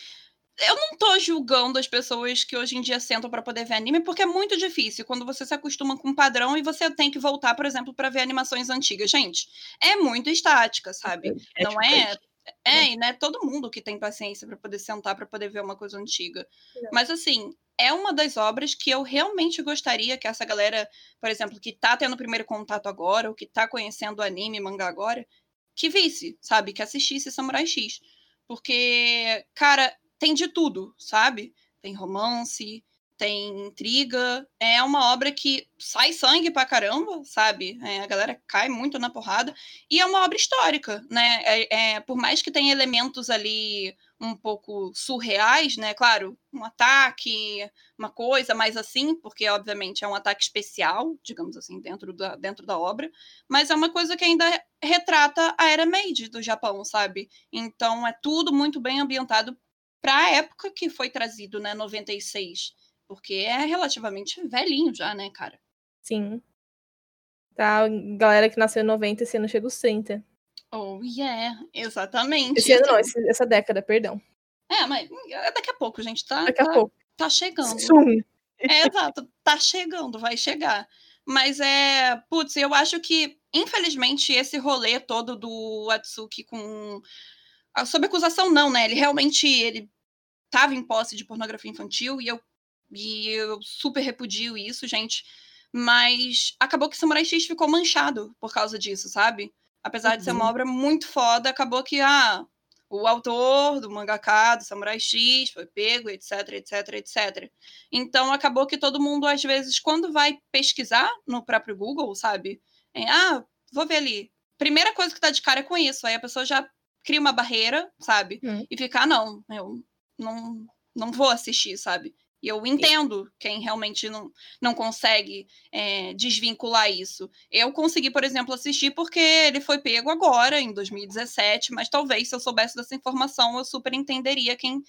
Eu não tô julgando as pessoas que hoje em dia sentam pra poder ver anime, porque é muito difícil quando você se acostuma com um padrão e você tem que voltar, por exemplo, pra ver animações antigas. Gente, é muito estática, sabe? não é. É, e não é todo mundo que tem paciência pra poder sentar pra poder ver uma coisa antiga. Não. Mas assim, é uma das obras que eu realmente gostaria que essa galera, por exemplo, que tá tendo o primeiro contato agora, ou que tá conhecendo anime, mangá agora, que visse, sabe? Que assistisse Samurai X. Porque, cara, tem de tudo, sabe? Tem romance, tem intriga. É uma obra que sai sangue pra caramba, sabe? É, a galera cai muito na porrada. E é uma obra histórica, né? É, é, por mais que tenha elementos ali um pouco surreais, né? Claro, um ataque, uma coisa mais assim, porque obviamente é um ataque especial, digamos assim, dentro da, dentro da obra, mas é uma coisa que ainda retrata a era Meiji do Japão, sabe? Então é tudo muito bem ambientado para a época que foi trazido, né, 96, porque é relativamente velhinho já, né, cara? Sim. Tá, galera que nasceu em 90, esse ano chega os 30. Oh, yeah, exatamente. Esse ano não, esse- essa década, perdão. É, mas é daqui a pouco, gente, tá? Daqui a tá, pouco. tá chegando. Soon. É, exato. Tá chegando, vai chegar. Mas é. Putz, eu acho que, infelizmente, esse rolê todo do Atsuki com. a- Sob acusação, não, né? Ele realmente ele tava em posse de pornografia infantil e eu, e eu super repudio isso, gente. Mas acabou que Samurai X ficou manchado por causa disso, sabe? Apesar de ser uma Uhum. obra muito foda, acabou que, ah, o autor do mangaka, do Samurai X, foi pego, etc, etc, etc. Então acabou que todo mundo, às vezes, quando vai pesquisar no próprio Google, sabe? É, ah, vou ver ali. Primeira coisa que tá de cara é com isso. Aí a pessoa já cria uma barreira, sabe? Hum. E fica, ah, não, eu não, não vou assistir, sabe? E eu entendo quem realmente não, não consegue é, desvincular isso. Eu consegui, por exemplo, assistir porque ele foi pego agora, em 2017, mas talvez se eu soubesse dessa informação, eu super entenderia quem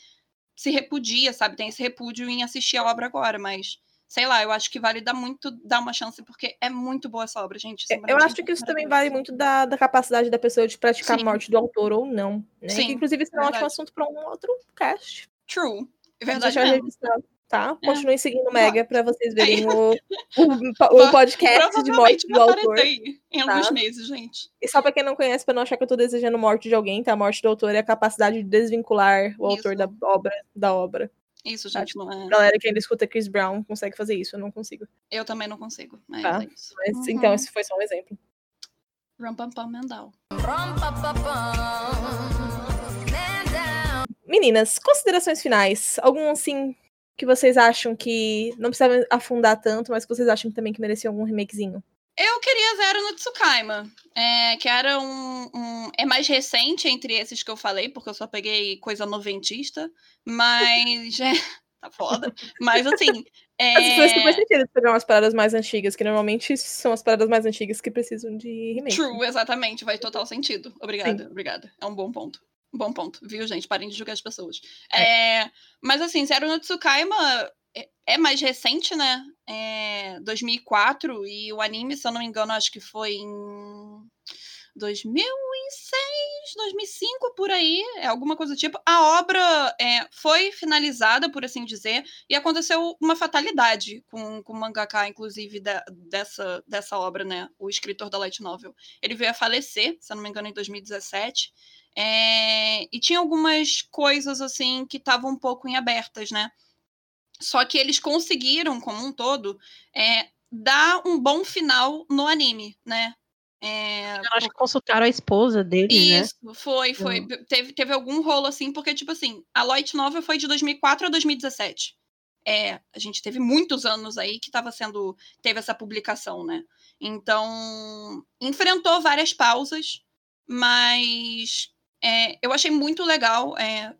se repudia, sabe? Tem esse repúdio em assistir a obra agora, mas sei lá, eu acho que vale dar muito, dar uma chance, porque é muito boa essa obra, gente. Samurai Eu X acho é que isso também vale muito da, da capacidade da pessoa de praticar Sim. a morte do autor ou não. Né? Sim, que, inclusive, isso é um ótimo assunto para um outro cast. True. É verdade deixar registrado, tá? É. Continuem seguindo o. Mega para vocês verem o, o, o podcast de morte do autor. em tá? alguns meses, gente. E só pra quem não conhece, pra não achar que eu tô desejando morte de alguém, tá? A morte do autor é a capacidade de desvincular o autor Isso. da obra da obra. Isso, Tá, gente, não é. Galera que ainda escuta Chris Brown consegue fazer isso, eu não consigo. Eu também não consigo, mas Tá. é isso. Mas, Uhum. Então, esse foi só um exemplo. Mendal. Meninas, considerações finais. Algum, assim, que vocês acham que não precisa afundar tanto, mas que vocês acham também que merecia algum remakezinho? Eu queria Zero no Tsukaima, é, que era um, um- É mais recente entre esses que eu falei, porque eu só peguei coisa noventista, mas. É, tá foda. Mas assim. Mas faz super É, sentido pegar umas paradas mais antigas, que normalmente são as paradas mais antigas que precisam de remake. true, exatamente, faz total sentido. Obrigada, obrigada. É um bom ponto. Bom ponto, viu, gente? Parem de julgar as pessoas. É, mas assim, Zero no Tsukaima é, é mais recente, né? É 2004 e o anime, se eu não me engano, acho que foi em 2006, 2005 por aí, é alguma coisa do tipo. A obra é, foi finalizada, por assim dizer, e aconteceu uma fatalidade com, com o mangaka, inclusive, da- dessa, dessa obra, né? O escritor da Light Novel. Ele veio a falecer, se eu não me engano, em 2017. é, e tinha algumas coisas assim que estavam um pouco em abertas, né? Só que eles conseguiram, como um todo, é, dar um bom final no anime, né? É, Eu acho que consultaram a esposa dele, né? isso, foi, foi. Teve, teve algum rolo assim, porque, tipo assim, a Light Novel foi de 2004 a 2017. É, a gente teve muitos anos aí que tava sendo. Teve essa publicação, né? Então, enfrentou várias pausas, mas é, eu achei muito legal é,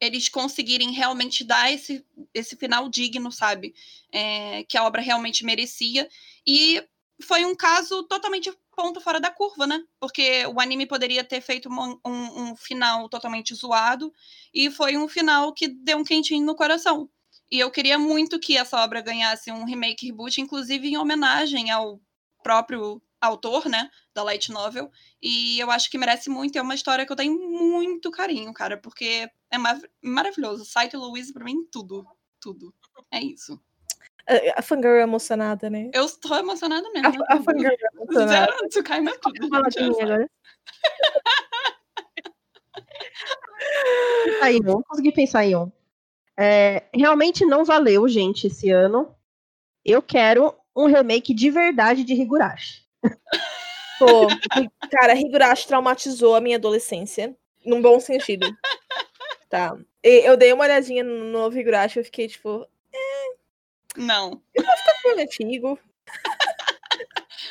eles conseguirem realmente dar esse, esse final digno, sabe? É, que a obra realmente merecia. E foi um caso totalmente ponto fora da curva, né? Porque o anime poderia ter feito um, um- um final totalmente zoado e foi um final que deu um quentinho no coração. E eu queria muito que essa obra ganhasse um remake reboot, inclusive em homenagem ao próprio autor, né, da light novel. E eu acho que merece muito. É uma história que eu tenho muito carinho, cara, porque é ma- maravilhoso. Saito Louise pra mim tudo, tudo. É isso. A, a fangirl é emocionada, né? Eu tô emocionada mesmo. né? A, a fangirl é emocionada. Zero Tsukaima é tudo. Fala gente, de mim é agora. Aí, não consegui pensar em um. É, realmente não valeu, gente, esse ano. Eu quero um remake de verdade de Higurashi. Pô, cara, Higurashi traumatizou a minha adolescência. Num bom sentido. Tá. E eu dei uma olhadinha no novo Higurashi e eu fiquei, tipo, Não, filme antigo.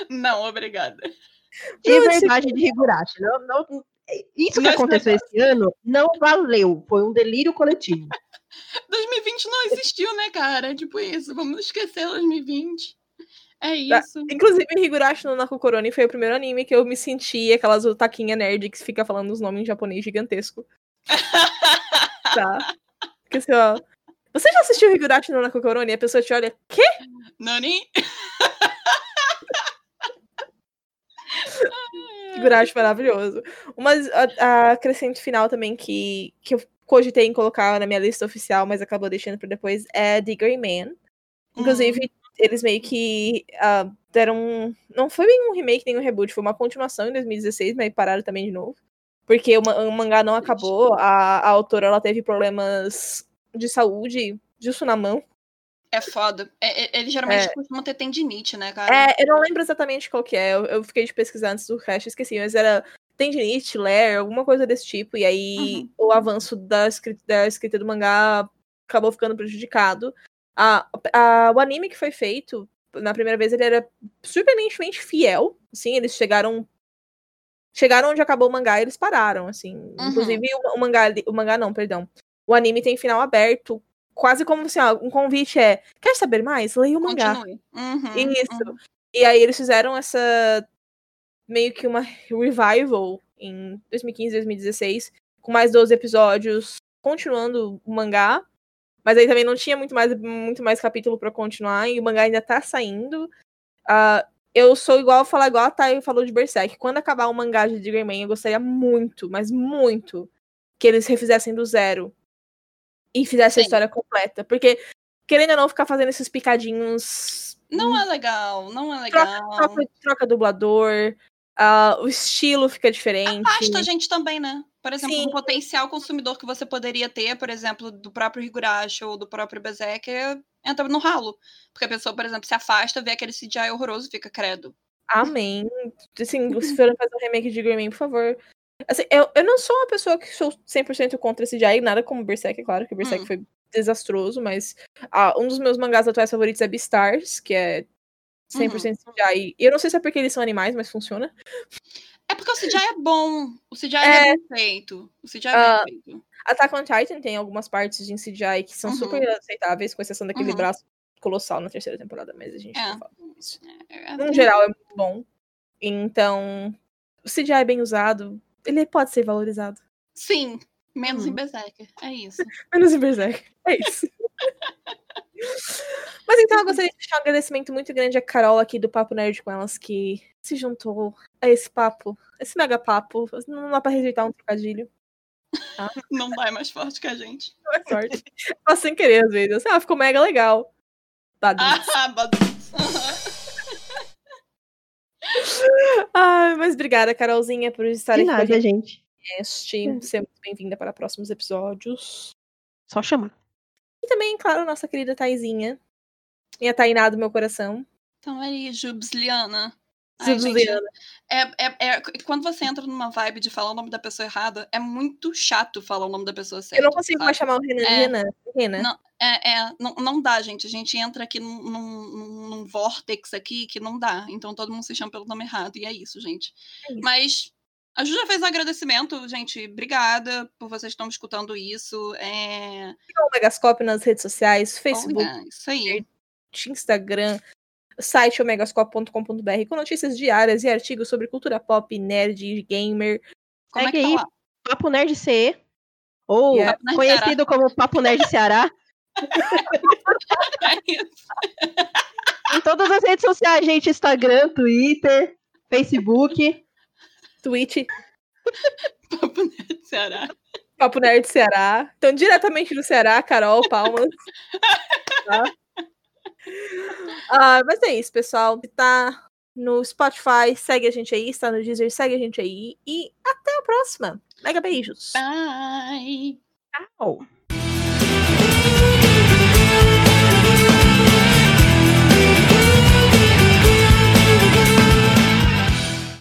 não, obrigada. De Não, verdade de Higurashi. Não, não- isso que Não é aconteceu esse ano não valeu. Foi um delírio coletivo. 2020 não existiu, né, cara? Tipo isso, vamos esquecer 2020. É Tá. isso. Inclusive, Higurashi no Nakukoroni foi o primeiro anime que eu me senti aquelas otaquinha nerd que fica falando os nomes em japonês gigantesco. tá. Porque assim, ó. Você já assistiu Higurashi no Nakukoroni e a pessoa te olha, quê? Nani? Higurashi maravilhoso. Uma a, a crescente final também que, que eu cogitei em colocar na minha lista oficial, mas acabou deixando pra depois, é The Grey Man. Inclusive, eles meio que ah, deram. um- Não foi bem um remake nem um reboot, foi uma continuação em 2016, mas pararam também de novo. Porque o, o mangá não acabou, a, a autora ela teve problemas de saúde, disso na mão. É foda. É, é- eles geralmente É. costumam ter tendinite, né, cara? É, eu não lembro exatamente qual que é, eu, eu fiquei de pesquisar antes do cast, esqueci, mas era tendinite, ler, alguma coisa desse tipo, e aí o avanço da escrita, da escrita do mangá acabou ficando prejudicado. A, a- o anime que foi feito, na primeira vez, ele era surpreendentemente fiel, assim, eles chegaram chegaram onde acabou o mangá e eles pararam, assim. Uhum. Inclusive, o, o mangá, o mangá não, perdão. O anime tem final aberto, quase como assim, ó, um convite é, quer saber mais? Leia o mangá. Uhum, Isso. uhum. E aí eles fizeram essa meio que uma revival em 2015, 2016, com mais 12 episódios, continuando o mangá. Mas aí também não tinha muito mais, muito mais capítulo pra continuar, e o mangá ainda tá saindo. Ah, eu sou igual, falar igual a Thay falou de Berserk. Quando acabar o mangá de Digger Man, eu gostaria muito, mas muito, que eles refizessem do zero. E fizessem a Sim. história completa. Porque, querendo ou não, ficar fazendo esses picadinhos Não é legal, não é legal. troca, troca dublador, ah, o estilo fica diferente. Afasta a gente também, né? Por exemplo, Sim. um potencial consumidor que você poderia ter, por exemplo, do próprio Higurashi ou do próprio Berserker, entra no ralo. Porque a pessoa, por exemplo, se afasta, vê aquele CGI horroroso e fica credo. Amém. Assim, se forem fazer um remake de Greyman, por favor. Assim, eu, eu não sou uma pessoa que sou 100% contra CGI, nada como Berserk, é claro que Berserk Hum. foi desastroso, mas ah, um dos meus mangás atuais favoritos é Beastars, que é 100% CGI. E eu não sei se é porque eles são animais, mas funciona. É porque o CGI é bom. O CGI É. é, bem feito. O CGI é Ah, bem feito. Attack on Titan tem algumas partes de CGI que são Uhum. super aceitáveis, com exceção daquele Uhum. braço colossal na terceira temporada, mas a gente É. não fala disso. É, no geral é muito bom. Então, o CGI bem usado, ele pode ser valorizado. Sim, menos em Hum. Berserker. É isso. Menos em Berserk. É isso. Mas então eu gostaria de deixar um agradecimento muito grande a Carol aqui do Papo Nerd com elas que se juntou a esse papo, esse mega papo. Não dá pra rejeitar um trocadilho. Não vai mais forte que a gente. Não é sorte. Mas sem querer, às vezes. Ah, ficou mega legal. Badum. Ah, Badu. Ai, mas obrigada, Carolzinha, por estar De aqui com a nada, gente. Você é muito bem-vinda para próximos episódios. Só chamar. E também, claro, nossa querida Taizinha. Minha Tainá do meu coração. Então aí, Jubsliana. Ai, gente, é, é, é- quando você entra numa vibe de falar o nome da pessoa errada, é muito chato falar o nome da pessoa certa. Eu não consigo mais sabe? chamar o Renan É. Renan. Renan. Não, É, é, não, não dá, gente. A gente entra aqui num, num, num- vórtex aqui que não dá. Então todo mundo se chama pelo nome errado. E é isso, gente. É isso. Mas a Ju já fez um agradecimento, gente. Obrigada por vocês estão escutando isso. É... o Megascope nas redes sociais, Facebook, isso aí. Instagram, site omegascope.com.br com notícias diárias e artigos sobre cultura pop, nerd e gamer. Como é que Segue tá aí. lá? Papo Nerd CE. Ou Yeah. Papo Nerd conhecido como Papo Nerd Ceará. É em todas as redes sociais, gente. Instagram, Twitter, Facebook. Twitch, Papo Nerd Ceará. Papo Nerd Ceará. Então, diretamente do Ceará, Carol, palmas. Tá? Ah, mas é isso, pessoal. Se tá no Spotify, segue a gente aí. Está no Deezer, segue a gente aí. E até a próxima. Mega beijos. Bye. Tchau.